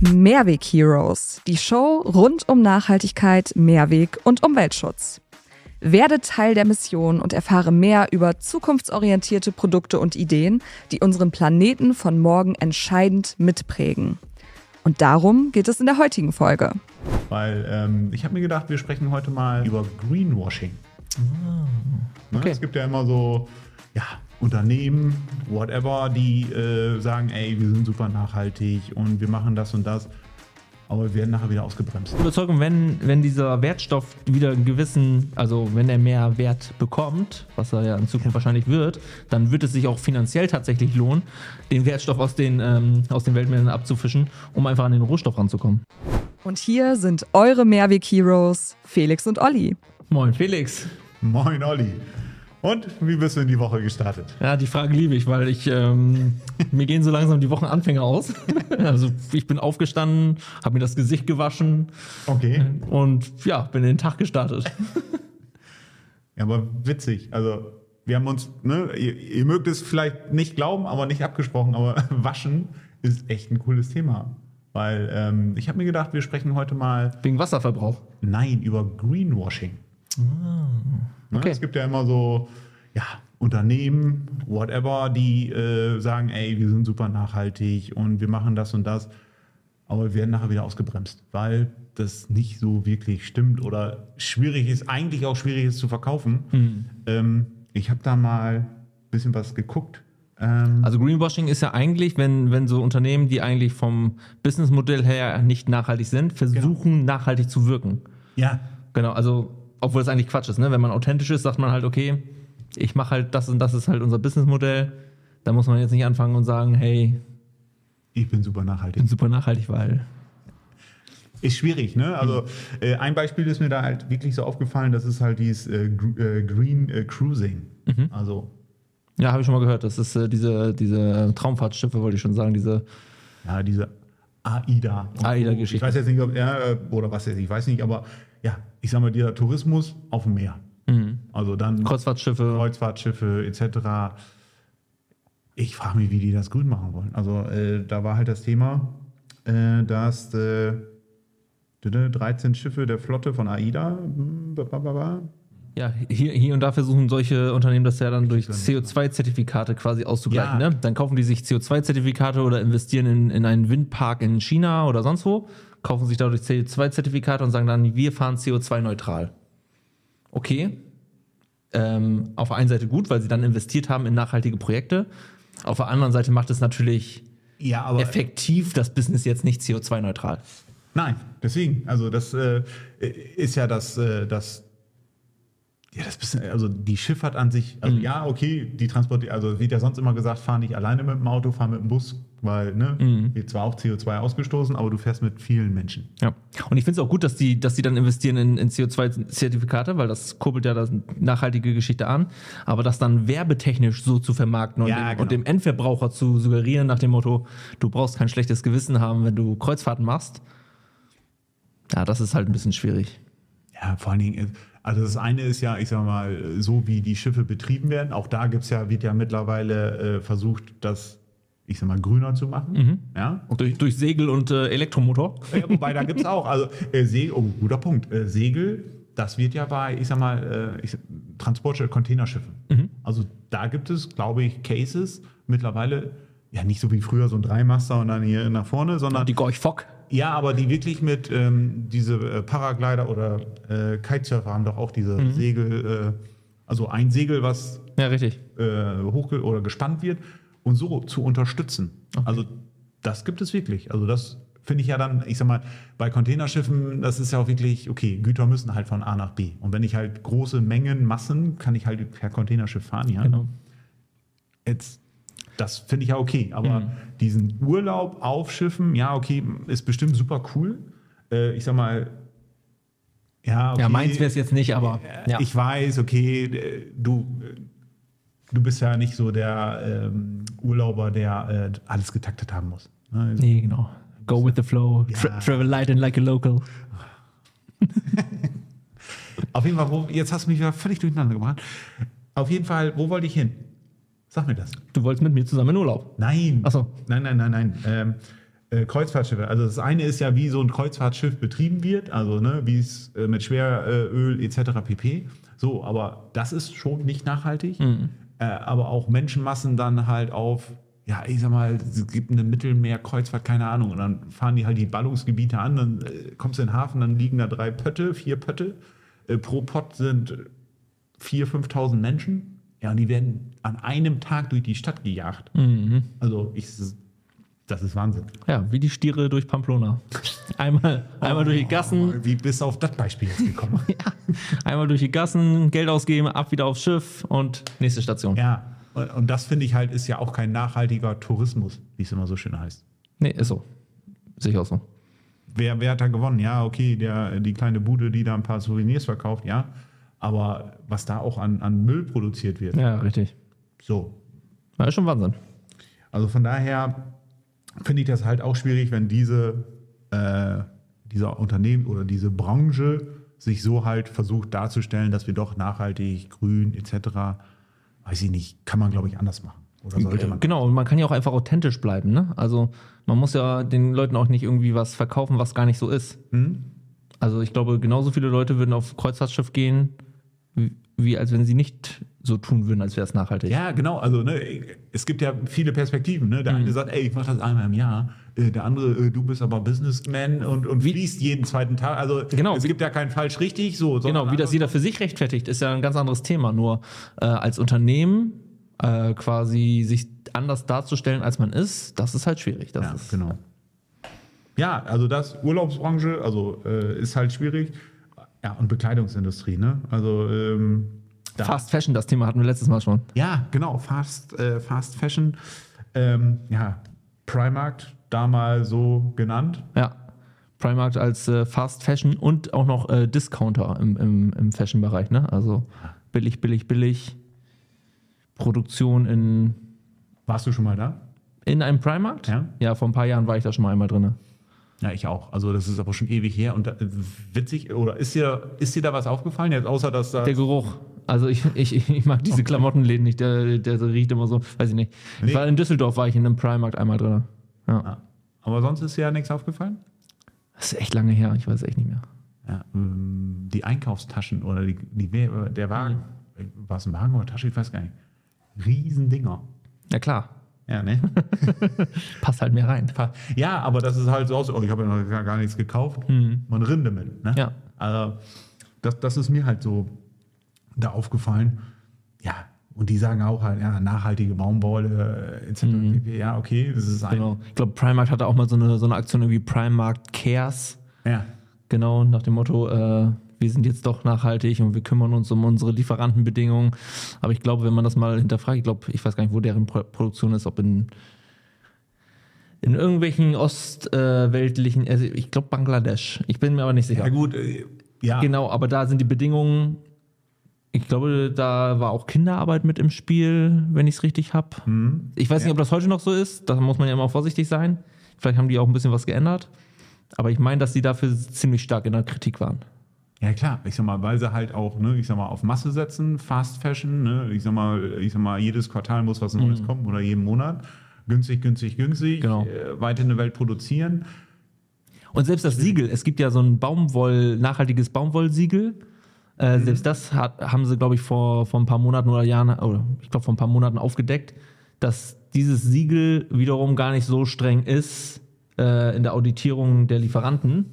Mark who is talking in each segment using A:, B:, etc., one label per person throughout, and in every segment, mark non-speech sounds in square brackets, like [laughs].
A: Mehrweg Heroes, die Show rund um Nachhaltigkeit, Mehrweg und Umweltschutz. Werde Teil der Mission und erfahre mehr über zukunftsorientierte Produkte und Ideen, die unseren Planeten von morgen entscheidend mitprägen. Und darum geht es in der heutigen Folge.
B: Weil ähm, ich habe mir gedacht, wir sprechen heute mal über Greenwashing. Ne?
C: okay.
B: Es gibt ja immer so ja, Unternehmen, whatever, die äh, sagen, ey, wir sind super nachhaltig und wir machen das und das. Aber wir werden nachher wieder ausgebremst.
C: Überzeugung, wenn, wenn dieser Wertstoff wieder einen gewissen, also wenn er mehr Wert bekommt, was er ja in Zukunft wahrscheinlich wird, dann wird es sich auch finanziell tatsächlich lohnen, den Wertstoff aus den, ähm, aus den Weltmeeren abzufischen, um einfach an den Rohstoff ranzukommen.
A: Und hier sind eure Mehrweg Heroes, Felix und Olli.
C: Moin Felix.
B: Moin Olli. Und wie bist du in die Woche gestartet?
C: Ja, die Frage liebe ich, weil ich ähm, [laughs] mir gehen so langsam die Wochenanfänge aus. [laughs] also ich bin aufgestanden, habe mir das Gesicht gewaschen
B: Okay.
C: und ja, bin in den Tag gestartet. [laughs]
B: Ja, aber witzig. Also, wir haben uns, ne, ihr, ihr mögt es vielleicht nicht glauben, aber nicht abgesprochen, aber Waschen ist echt ein cooles Thema. Weil ähm, ich habe mir gedacht, wir sprechen heute mal,
C: Wegen Wasserverbrauch.
B: nein, über Greenwashing. Ne,
C: okay.
B: Es gibt ja immer so, ja, Unternehmen, whatever, die äh, sagen, ey, wir sind super nachhaltig und wir machen das und das. Aber wir werden nachher wieder ausgebremst, weil das nicht so wirklich stimmt oder schwierig ist, eigentlich auch schwierig ist zu verkaufen. Ähm, ich habe da mal ein bisschen was geguckt. Ähm,
C: Also Greenwashing ist ja eigentlich, wenn, wenn so Unternehmen, die eigentlich vom Businessmodell her nicht nachhaltig sind, versuchen nachhaltig zu wirken.
B: ja,
C: Genau, also obwohl es eigentlich Quatsch ist, ne? Wenn man authentisch ist, sagt man halt, okay, ich mache halt das und das ist halt unser Businessmodell. Da muss man jetzt nicht anfangen und sagen, hey,
B: ich bin super
C: ich
B: nachhaltig.
C: bin super nachhaltig, weil.
B: Ist schwierig, ne? Also äh, ein Beispiel ist mir da halt wirklich so aufgefallen, das ist halt dieses äh, äh, Green äh, Cruising. Also
C: Ja, habe ich schon mal gehört. Das ist äh, diese, diese Traumfahrtschiffe, wollte ich schon sagen, diese.
B: ja, diese AIDA.
C: AIDA-Geschichte.
B: Ich weiß jetzt nicht, ob ja, äh, oder was jetzt, ich weiß nicht, aber ja, ich sag mal, dieser Tourismus auf dem Meer. Also dann
C: Kreuzfahrtschiffe.
B: Kreuzfahrtschiffe etc. Ich frage mich, wie die das grün machen wollen. Also äh, da war halt das Thema, äh, dass äh, 13 Schiffe der Flotte von AIDA,
C: Ja, hier, hier und da versuchen solche Unternehmen das ja dann durch CO2-Zertifikate quasi auszugleichen.
B: Ja.
C: Ne? Dann kaufen die sich CO2-Zertifikate oder investieren in, in einen Windpark in China oder sonst wo, kaufen sich dadurch CO2-Zertifikate und sagen dann, wir fahren CO2-neutral. Okay. Ähm, auf der einen Seite gut, weil sie dann investiert haben in nachhaltige Projekte. Auf der anderen Seite macht es natürlich
B: ja, aber
C: effektiv das Business jetzt nicht CO2-neutral.
B: Nein, deswegen. Also das äh, ist ja das, äh, das, ja, das bisschen, also die Schifffahrt an sich, also ja, okay, die Transport, also wird ja sonst immer gesagt, fahr nicht alleine mit dem Auto, fahr mit dem Bus, weil, ne, wird zwar auch CO2 ausgestoßen, aber du fährst mit vielen Menschen.
C: Ja. Und ich finde es auch gut, dass die, dass die dann investieren in, in CO2-Zertifikate, weil das kurbelt ja das nachhaltige Geschichte an. Aber das dann werbetechnisch so zu vermarkten und,
B: Ja,
C: dem,
B: genau.
C: und dem Endverbraucher zu suggerieren nach dem Motto, du brauchst kein schlechtes Gewissen haben, wenn du Kreuzfahrten machst. Ja, das ist halt ein bisschen schwierig.
B: Ja, vor allen Dingen, also das eine ist ja, ich sag mal, so wie die Schiffe betrieben werden, auch da gibt's ja, wird ja mittlerweile äh, versucht, das, ich sag mal, grüner zu machen. Ja,
C: Durch, durch Segel und äh, Elektromotor.
B: Ja, wobei, da gibt es auch. Also, äh, Segel, oh, guter Punkt. Äh, Segel, das wird ja bei, ich sag mal, äh, ich, Transportschiff, Containerschiffen. Also, da gibt es, glaube ich, Cases mittlerweile, ja, nicht so wie früher so ein Dreimaster und dann hier nach vorne, sondern,
C: Die Gorch Fock.
B: Ja, aber die wirklich mit, ähm, diese äh, Paraglider oder äh, Kitesurfer haben doch auch diese Segel, äh, also ein Segel, was
C: Ja, richtig.
B: äh, hochge oder gespannt wird und so zu unterstützen. Also das gibt es wirklich. Also das finde ich ja dann, ich sag mal, bei Containerschiffen, das ist ja auch wirklich, okay, Güter müssen halt von A nach B. Und wenn ich halt große Mengen, Massen, kann ich halt per Containerschiff fahren, ja.
C: Genau.
B: Jetzt, das finde ich ja okay. Aber diesen Urlaub auf Schiffen, ja, okay, ist bestimmt super cool. Äh, ich sag mal, ja, okay.
C: Ja, meins wäre es jetzt nicht, aber ja.
B: Ich weiß, okay, äh, du, äh, du bist ja nicht so der ähm, Urlauber, der äh, alles getaktet haben muss. Ne?
C: nee, genau. Go with the flow. Tra
B: Ja.
C: travel light and like a local. [laughs]
B: Auf jeden Fall, wo, jetzt hast du mich wieder völlig durcheinander gebracht. Auf jeden Fall, wo wollte ich hin? Sag mir das.
C: Du wolltest mit mir zusammen in Urlaub.
B: Nein.
C: Ach so.
B: Nein, nein, nein, nein. Ähm, äh, Kreuzfahrtschiffe. Also das eine ist ja, wie so ein Kreuzfahrtschiff betrieben wird, also ne, wie es äh, mit Schweröl etc. pp. So, aber das ist schon nicht nachhaltig. Äh, aber auch Menschenmassen dann halt auf, ja, ich sag mal, es gibt eine Mittelmeerkreuzfahrt, keine Ahnung, und dann fahren die halt die Ballungsgebiete an, dann äh, kommst du in den Hafen, dann liegen da drei Pötte, vier Pötte. Äh, pro Pott sind 4.000, 5.000 Menschen. Ja, und die werden an einem Tag durch die Stadt gejagt. Also, ich, das ist Wahnsinn.
C: Ja, wie die Stiere durch Pamplona. [laughs] Einmal, einmal durch die Gassen,
B: Wie bist du auf das Beispiel jetzt gekommen? [laughs]
C: einmal durch die Gassen, Geld ausgeben, ab wieder aufs Schiff und nächste Station.
B: ja, und, und das finde ich halt, ist ja auch kein nachhaltiger Tourismus, wie es immer so schön heißt.
C: Nee, ist so. Sehe ich auch so.
B: Wer, wer hat da gewonnen? Ja, okay, der, die kleine Bude, die da ein paar Souvenirs verkauft, ja. Aber was da auch an, an Müll produziert wird.
C: Ja, richtig.
B: So.
C: Ja, ist schon Wahnsinn.
B: Also von daher finde ich das halt auch schwierig, wenn diese, äh, dieser Unternehmen oder diese Branche sich so halt versucht darzustellen, dass wir doch nachhaltig, grün etc. Weiß ich nicht, kann man glaube ich anders machen. Oder sollte man?
C: Genau, und man kann ja auch einfach authentisch bleiben. Ne? Also man muss ja den Leuten auch nicht irgendwie was verkaufen, was gar nicht so ist.
B: Hm?
C: Also ich glaube, genauso viele Leute würden auf Kreuzfahrtschiff gehen, wie, als wenn sie nicht so tun würden, als wäre es nachhaltig.
B: Ja, genau. Also ne, es gibt ja viele Perspektiven. Ne? Der
C: Mhm.
B: eine sagt, ey, ich mache das einmal im Jahr. Äh, Der andere, äh, du bist aber Businessman und, und
C: Wie-
B: fließt jeden zweiten Tag. Also
C: Genau,
B: es
C: wie-
B: gibt ja kein falsch richtig. So,
C: Genau, wie das jeder für sich rechtfertigt, ist ja ein ganz anderes Thema. Nur äh, als Unternehmen äh, quasi sich anders darzustellen, als man ist, das ist halt schwierig. Das
B: Ja,
C: ist,
B: genau. Ja, also das Urlaubsbranche, also äh, ist halt schwierig. Ja, und Bekleidungsindustrie, ne? Also ähm,
C: Fast Fashion, das Thema hatten wir letztes Mal schon.
B: Ja, genau, Fast, äh, Fast Fashion. Ähm, ja, Primark, da mal so genannt.
C: Ja. Primark als äh, Fast Fashion und auch noch äh, Discounter im, im, im Fashion-Bereich. Ne? Also billig, billig, billig. Produktion in,
B: Warst du schon mal da?
C: in einem Primark?
B: Ja.
C: Ja, vor ein paar Jahren war ich da schon mal einmal drin.
B: Ja, ich auch. Also das ist aber schon ewig her. Und da, witzig, oder ist dir, ist dir da was aufgefallen, jetzt außer dass da.
C: Der Geruch. Also ich, [laughs] ich, ich mag diese Klamottenläden nicht, der, der riecht immer so, weiß ich nicht.
B: Nee.
C: Ich war in Düsseldorf, war ich in einem Primark einmal drin. Ja.
B: Ja. Aber sonst ist dir ja nichts aufgefallen?
C: Das ist echt lange her, ich weiß echt nicht mehr.
B: Ja, ähm, die Einkaufstaschen oder die, die, der Wagen. War es ein Wagen oder Tasche? Ich weiß gar nicht. Riesendinger.
C: Ja klar,
B: Ja, ne? [laughs]
C: passt halt mehr rein.
B: ja, aber das ist halt so aus, oh, ich habe ja noch gar, gar nichts gekauft. Man Rinde mit. Ne?
C: Ja.
B: Also, das, das ist mir halt so da aufgefallen. Ja, und die sagen auch halt, ja, nachhaltige Baumwolle äh, etc. pp. Ja, okay, das ist ein.
C: Genau. Ich glaube, Primark hatte auch mal so eine, so eine Aktion irgendwie Primark Cares.
B: Ja.
C: Genau, nach dem Motto, äh, wir sind jetzt doch nachhaltig und wir kümmern uns um unsere Lieferantenbedingungen. Aber ich glaube, wenn man das mal hinterfragt, ich glaube, ich weiß gar nicht, wo deren Pro Produktion ist, ob in, in irgendwelchen ostweltlichen, also ich glaube Bangladesch. Ich bin mir aber nicht sicher.
B: Ja, gut, äh, ja.
C: Genau, aber da sind die Bedingungen, ich glaube, da war auch Kinderarbeit mit im Spiel, wenn ich es richtig habe. Ich weiß nicht,
B: Ja.
C: ob das heute noch so ist, da muss man ja immer vorsichtig sein. Vielleicht haben die auch ein bisschen was geändert. Aber ich meine, dass die dafür ziemlich stark in der Kritik waren.
B: Ja klar, ich sag mal, weil sie halt auch, ne, ich sag mal, auf Masse setzen, Fast Fashion, ne, ich sag mal, ich sag mal, jedes Quartal muss was Neues kommen oder jeden Monat. Günstig, günstig, günstig,
C: Genau.
B: äh, weit in der Welt produzieren.
C: Und selbst das Siegel, es gibt ja so ein Baumwoll, nachhaltiges Baumwollsiegel. Äh, Selbst das hat, haben sie, glaube ich, vor, vor ein paar Monaten oder Jahren, oder ich glaube vor ein paar Monaten aufgedeckt, dass dieses Siegel wiederum gar nicht so streng ist äh, in der Auditierung der Lieferanten.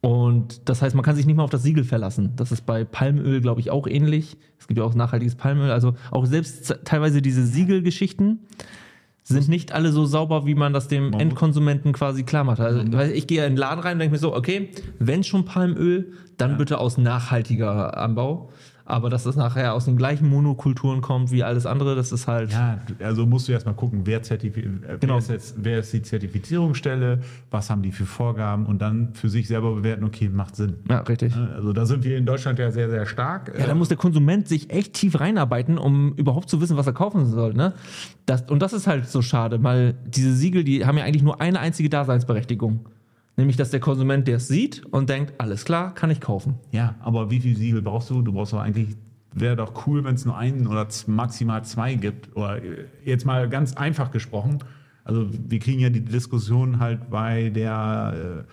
C: Und das heißt, man kann sich nicht mal auf das Siegel verlassen. Das ist bei Palmöl, glaube ich, auch ähnlich. Es gibt ja auch nachhaltiges Palmöl. Also auch selbst teilweise diese Siegelgeschichten sind nicht alle so sauber, wie man das dem Endkonsumenten quasi klar macht. Also, ich gehe in den Laden rein und denke mir so, okay, wenn schon Palmöl, dann bitte aus nachhaltiger Anbau. Aber dass das nachher aus den gleichen Monokulturen kommt wie alles andere, das ist halt.
B: Ja, also musst du erstmal gucken, wer, äh,
C: Genau.
B: wer, ist jetzt, wer ist die Zertifizierungsstelle, was haben die für Vorgaben und dann für sich selber bewerten, okay, macht Sinn.
C: Ja, richtig.
B: Also da sind wir in Deutschland ja sehr, sehr stark.
C: Ja, da muss der Konsument sich echt tief reinarbeiten, um überhaupt zu wissen, was er kaufen soll. Ne? Das, und das ist halt so schade, weil diese Siegel, die haben ja eigentlich nur eine einzige Daseinsberechtigung. Nämlich, dass der Konsument der es sieht und denkt, alles klar, kann ich kaufen.
B: Ja, aber wie viel Siegel brauchst du? Du brauchst doch eigentlich, wäre doch cool, wenn es nur einen oder maximal zwei gibt. Oder äh, jetzt mal ganz einfach gesprochen, Also wir kriegen ja die Diskussion halt bei der, äh,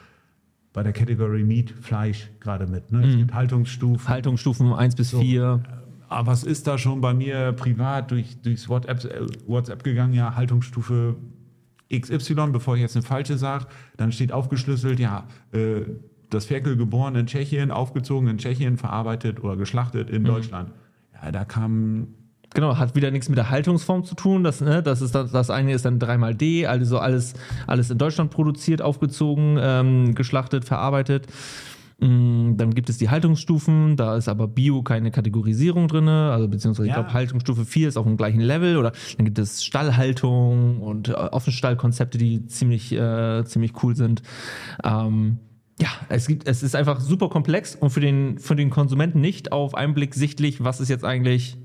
B: bei der Kategorie Meat, Fleisch gerade mit. Ne? Es gibt Haltungsstufen.
C: Haltungsstufen 1 bis 4.
B: Aber was ist da schon bei mir privat durch, durchs WhatsApp, äh, WhatsApp gegangen? Ja, Haltungsstufe XY, bevor ich jetzt eine falsche sage. Dann steht aufgeschlüsselt, ja, äh, das Ferkel geboren in Tschechien, aufgezogen in Tschechien, verarbeitet oder geschlachtet in Deutschland. Ja, da kam
C: Genau, hat wieder nichts mit der Haltungsform zu tun. Das, ne, das, ist das, das eine ist dann 3x-D, also alles, alles in Deutschland produziert, aufgezogen, ähm, geschlachtet, verarbeitet. Mm, Dann gibt es die Haltungsstufen, da ist aber Bio keine Kategorisierung drin, also beziehungsweise ich
B: Ja.
C: glaube Haltungsstufe 4 ist auf dem gleichen Level oder dann gibt es Stallhaltung und äh, Offenstallkonzepte, die ziemlich, äh, ziemlich cool sind. Ähm, ja, es gibt, es ist einfach super komplex und für den, für den Konsumenten nicht auf einen Blick sichtlich, was ist jetzt eigentlich,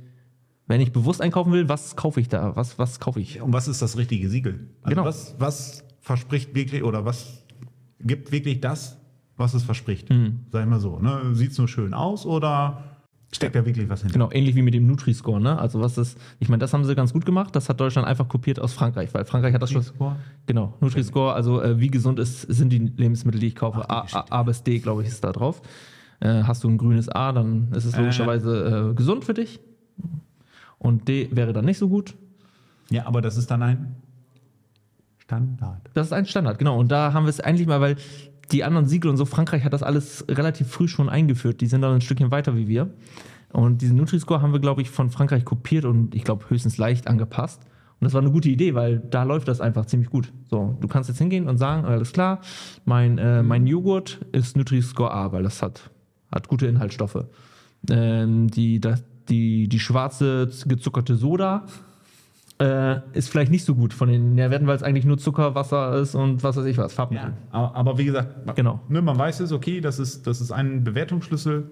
C: wenn ich bewusst einkaufen will, was kaufe ich da? Was, was kaufe ich?
B: Und was ist das richtige Siegel? Also
C: Genau.
B: was, was verspricht wirklich oder was gibt wirklich das, was es verspricht?
C: Mhm.
B: Sag ich mal so. Ne? Sieht es nur schön aus oder steckt da wirklich was hinter?
C: Genau, ähnlich wie mit dem Nutri-Score, ne? Also was ist, ich meine, das haben sie ganz gut gemacht, das hat Deutschland einfach kopiert aus Frankreich, weil Frankreich hat das schon.
B: Nutri-Score?
C: Genau, Nutri-Score, also äh, wie gesund ist, sind die Lebensmittel, die ich kaufe.
B: Ach.
C: A, A bis D, glaube ich, ist da drauf. Äh, hast du ein grünes A, dann ist es
B: Äh.
C: logischerweise äh, gesund für dich. Und D wäre dann nicht so gut.
B: Ja, aber das ist dann ein Standard.
C: Das ist ein Standard, genau. Und da haben wir es eigentlich mal, weil die anderen Siegel und so, Frankreich hat das alles relativ früh schon eingeführt. Die sind dann ein Stückchen weiter wie wir. Und diesen Nutri-Score haben wir, glaube ich, von Frankreich kopiert und ich glaube höchstens leicht angepasst. Und das war eine gute Idee, weil da läuft das einfach ziemlich gut. So, du kannst jetzt hingehen und sagen, alles klar, mein, äh, mein Joghurt ist Nutri-Score A, weil das hat, hat gute Inhaltsstoffe. Ähm, die, das, die, die schwarze gezuckerte Soda äh, ist vielleicht nicht so gut von den Nährwerten, weil es eigentlich nur Zucker, Wasser ist und was weiß ich was, Farbmittel.
B: aber, aber wie gesagt,
C: Genau.
B: ne, man weiß es, okay, das ist, das ist ein Bewertungsschlüssel,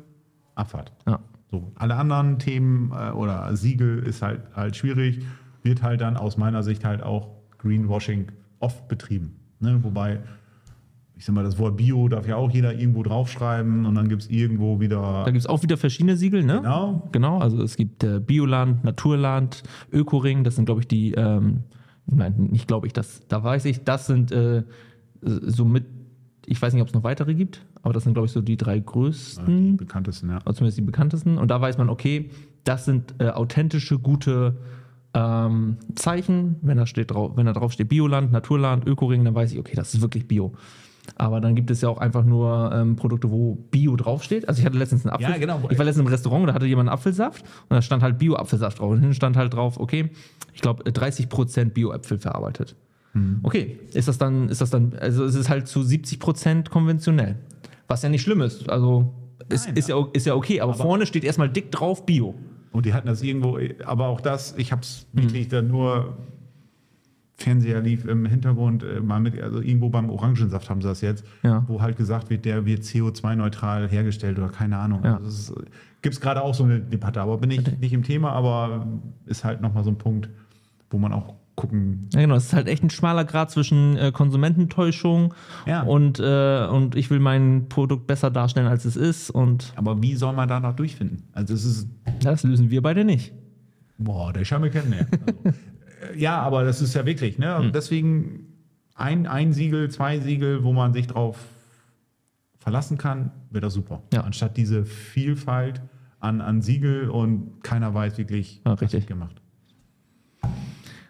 B: Abfahrt.
C: Ja.
B: So, alle anderen Themen äh, oder Siegel ist halt, halt schwierig, wird halt dann aus meiner Sicht halt auch Greenwashing oft betrieben. Ne? Wobei, ich sag mal, das Wort Bio darf ja auch jeder irgendwo draufschreiben und dann gibt es irgendwo wieder.
C: Da gibt es auch wieder verschiedene Siegel, ne?
B: Genau.
C: Genau, also es gibt äh, Bioland, Naturland, Ökoring, das sind, glaube ich, die, ähm, nein, nicht glaube ich, das, da weiß ich, das sind äh, somit, ich weiß nicht, ob es noch weitere gibt, aber das sind, glaube ich, so die drei
B: Die
C: größten,
B: bekanntesten, ja.
C: oder zumindest die bekanntesten. Und da weiß man, okay, das sind äh, authentische, gute ähm, Zeichen. Wenn da, steht drauf, wenn da drauf steht Bioland, Naturland, Ökoring, dann weiß ich, okay, das ist wirklich Bio. Aber dann gibt es ja auch einfach nur ähm, Produkte, wo Bio draufsteht. Also ich hatte letztens einen Apfel.
B: Ja, genau.
C: Ich war letztens im Restaurant, da hatte jemand einen Apfelsaft und da stand halt Bio-Apfelsaft drauf. Und hinten stand halt drauf, okay, ich glaube 30% Bio-Äpfel verarbeitet. Okay, ist das dann, ist das dann, also es ist halt zu 70% konventionell. Was ja nicht schlimm ist. Also ist,
B: Nein,
C: ist, ja, ist ja okay, aber, vorne steht erstmal dick drauf Bio.
B: Und die hatten das irgendwo, aber auch das, ich habe es
C: Mhm.
B: wirklich dann nur, Fernseher lief im Hintergrund, äh, mal mit, also irgendwo beim Orangensaft haben sie das jetzt,
C: Ja.
B: wo halt gesagt wird, der wird CO2-neutral hergestellt oder keine Ahnung.
C: Ja.
B: Also Gibt es gerade auch so eine Debatte, aber bin ich nicht im Thema, aber ist halt nochmal so ein Punkt, wo man auch gucken.
C: Ja, genau. Es ist halt echt ein schmaler Grad zwischen äh, Konsumententäuschung
B: Ja.
C: und, äh, und ich will mein Produkt besser darstellen, als es ist. Und
B: Aber wie soll man da noch durchfinden? Also es ist,
C: das lösen wir beide nicht.
B: boah, der Schau mir kennen. Also, äh, [laughs] ja, aber das ist ja wirklich, ne? Also Deswegen ein, ein Siegel, zwei Siegel, wo man sich drauf verlassen kann, wäre das super.
C: Ja.
B: Anstatt diese Vielfalt an, an Siegel und keiner weiß wirklich,
C: Ja,
B: was
C: richtig.
B: wird gemacht.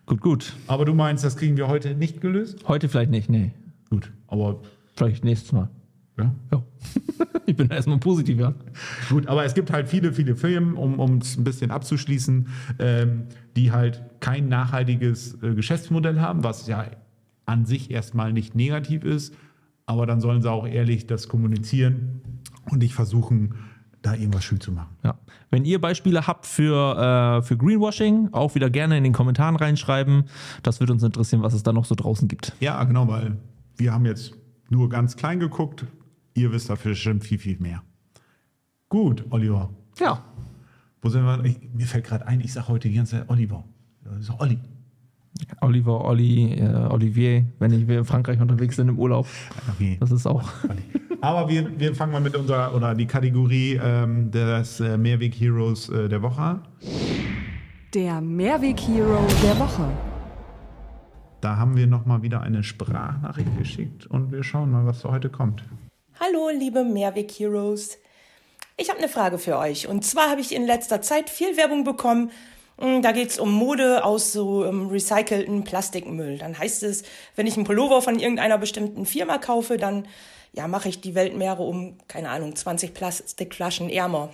C: Gut, gut.
B: Aber du meinst, das kriegen wir heute nicht gelöst?
C: Heute vielleicht nicht, nee.
B: Gut, aber
C: Vielleicht nächstes Mal.
B: Ja.
C: Ja. [laughs] ich bin erstmal positiv, ja.
B: Gut, aber es gibt halt viele, viele Firmen, um es ein bisschen abzuschließen, ähm, die halt kein nachhaltiges äh, Geschäftsmodell haben, was ja an sich erstmal nicht negativ ist, aber dann sollen sie auch ehrlich das kommunizieren und nicht versuchen, da irgendwas schön zu machen.
C: Ja. Wenn ihr Beispiele habt für, äh, für Greenwashing, auch wieder gerne in den Kommentaren reinschreiben. Das würde uns interessieren, was es da noch so draußen gibt.
B: Ja, genau, weil wir haben jetzt nur ganz klein geguckt. Ihr wisst dafür bestimmt viel, viel mehr. Gut, Oliver.
C: Ja.
B: Wo sind wir? Ich, mir fällt gerade ein, ich sage heute die ganze Zeit Oliver. Das ist Olli.
C: Oliver, Olli, äh, Olivier, wenn ich wir in Frankreich unterwegs sind im Urlaub.
B: Okay.
C: Das ist auch.
B: Aber wir, wir fangen mal mit unserer, oder die Kategorie ähm, des äh, Mehrweg-Heroes äh, der Woche an.
A: Der Mehrweg-Hero der Woche.
B: Da haben wir nochmal wieder eine Sprachnachricht geschickt und wir schauen mal, was da heute kommt.
D: Hallo, liebe Mehrweg Heroes. Ich habe eine Frage für euch. Und zwar habe ich in letzter Zeit viel Werbung bekommen. Hm, Da geht es um Mode aus so ähm, recycelten Plastikmüll. Dann heißt es, wenn ich einen Pullover von irgendeiner bestimmten Firma kaufe, dann ja, mache ich die Weltmeere um, keine Ahnung, 20 Plastikflaschen ärmer.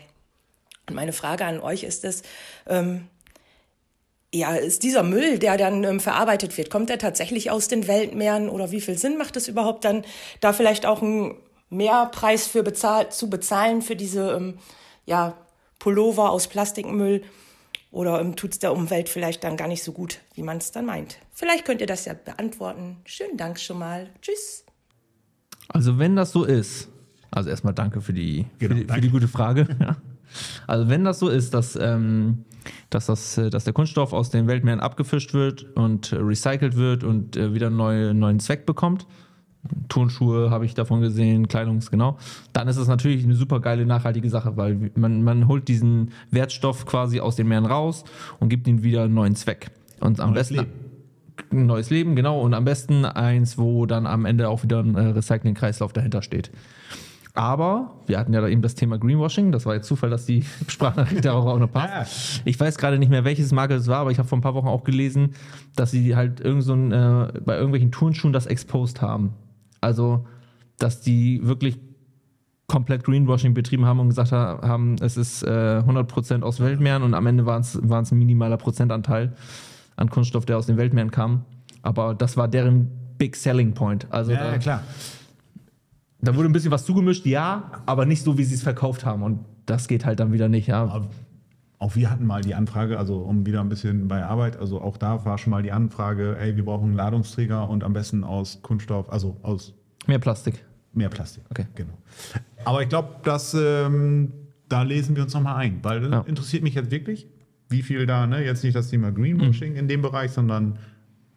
D: Und meine Frage an euch ist es, ähm, ja, ist dieser Müll, der dann ähm, verarbeitet wird, kommt der tatsächlich aus den Weltmeeren oder wie viel Sinn macht es überhaupt dann, da vielleicht auch einen Mehrpreis für bezahl zu bezahlen für diese ähm, ja, Pullover aus Plastikmüll? Oder ähm, tut es der Umwelt vielleicht dann gar nicht so gut, wie man es dann meint? Vielleicht könnt ihr das ja beantworten. Schönen Dank schon mal. Tschüss.
C: Also wenn das so ist, also erstmal danke für die,
B: Genau,
C: für, die für
B: danke.
C: die gute Frage. [laughs] Ja. Also wenn das so ist, dass, ähm, dass, das, äh, dass der Kunststoff aus den Weltmeeren abgefischt wird und recycelt wird und äh, wieder einen neue, neuen Zweck bekommt, Turnschuhe habe ich davon gesehen, Kleidungs, genau, dann ist es natürlich eine super geile, nachhaltige Sache, weil man, man holt diesen Wertstoff quasi aus den Meeren raus und gibt ihm wieder einen neuen Zweck. Und am
B: Neues
C: besten
B: Leben.
C: ein neues Leben, genau, und am besten eins, wo dann am Ende auch wieder ein äh, Recycling-Kreislauf dahinter steht. Aber wir hatten ja da eben das Thema Greenwashing. Das war jetzt Zufall, dass die [laughs] Sprachnachricht darauf auch noch passt. Ich weiß gerade nicht mehr, welches Marke es war, aber ich habe vor ein paar Wochen auch gelesen, dass sie halt irgend so ein, äh, bei irgendwelchen Turnschuhen das exposed haben. Also, dass die wirklich komplett Greenwashing betrieben haben und gesagt ha- haben, es ist äh, 100% aus Weltmeeren und am Ende waren es ein minimaler Prozentanteil an Kunststoff, der aus den Weltmeeren kam. Aber das war deren Big Selling Point. Also
B: Ja,
C: da,
B: ja, klar.
C: da wurde ein bisschen was zugemischt, ja, aber nicht so, wie sie es verkauft haben. Und das geht halt dann wieder nicht. Ja.
B: Auch wir hatten mal die Anfrage, also um wieder ein bisschen bei Arbeit, also auch da war schon mal die Anfrage, ey, wir brauchen einen Ladungsträger und am besten aus Kunststoff, also aus
C: Mehr Plastik.
B: mehr Plastik.
C: Okay.
B: Genau. Aber ich glaube, dass ähm, da lesen wir uns nochmal ein, weil das
C: Ja.
B: interessiert mich jetzt wirklich, wie viel da, ne, jetzt nicht das Thema Greenwashing in dem Bereich, sondern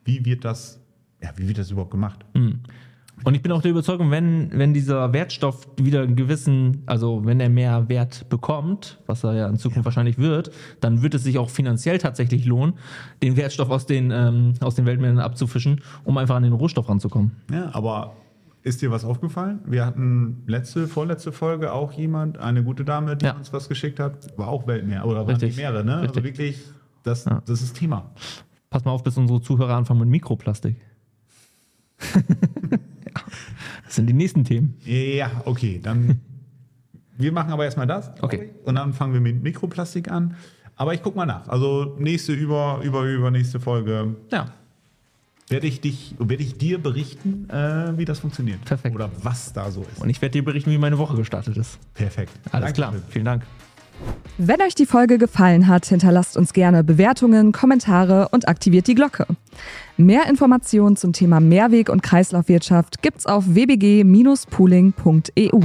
B: wie wird das, ja, wie wird das überhaupt gemacht?
C: Und ich bin auch der Überzeugung, wenn, wenn dieser Wertstoff wieder einen gewissen, also wenn er mehr Wert bekommt, was er ja in Zukunft wahrscheinlich wird, dann wird es sich auch finanziell tatsächlich lohnen, den Wertstoff aus den, ähm, aus den Weltmeeren abzufischen, um einfach an den Rohstoff ranzukommen.
B: Ja, aber ist dir was aufgefallen? Wir hatten letzte, vorletzte Folge auch jemand, eine gute Dame, die
C: Ja.
B: uns was geschickt hat, war auch Weltmeer oder waren
C: Richtig.
B: die Meere, ne? Also
C: Richtig.
B: wirklich, das,
C: Ja.
B: das ist Thema.
C: Pass mal auf, bis unsere Zuhörer anfangen mit Mikroplastik. [laughs] Das sind die nächsten Themen.
B: Ja, okay, dann [laughs] wir machen aber erstmal das.
C: Okay.
B: Und dann fangen wir mit Mikroplastik an. Aber ich guck mal nach. Also nächste über über übernächste Folge
C: Ja.
B: werde ich dich werde ich dir berichten, äh, wie das funktioniert.
C: Perfekt.
B: Oder was da so ist.
C: Und ich werde dir berichten, wie meine Woche gestartet ist.
B: Perfekt.
C: Alles
B: Danke.
C: klar. Vielen Dank.
A: Wenn euch die Folge gefallen hat, hinterlasst uns gerne Bewertungen, Kommentare und aktiviert die Glocke. Mehr Informationen zum Thema Mehrweg- und Kreislaufwirtschaft gibt's auf wbg-pooling.eu.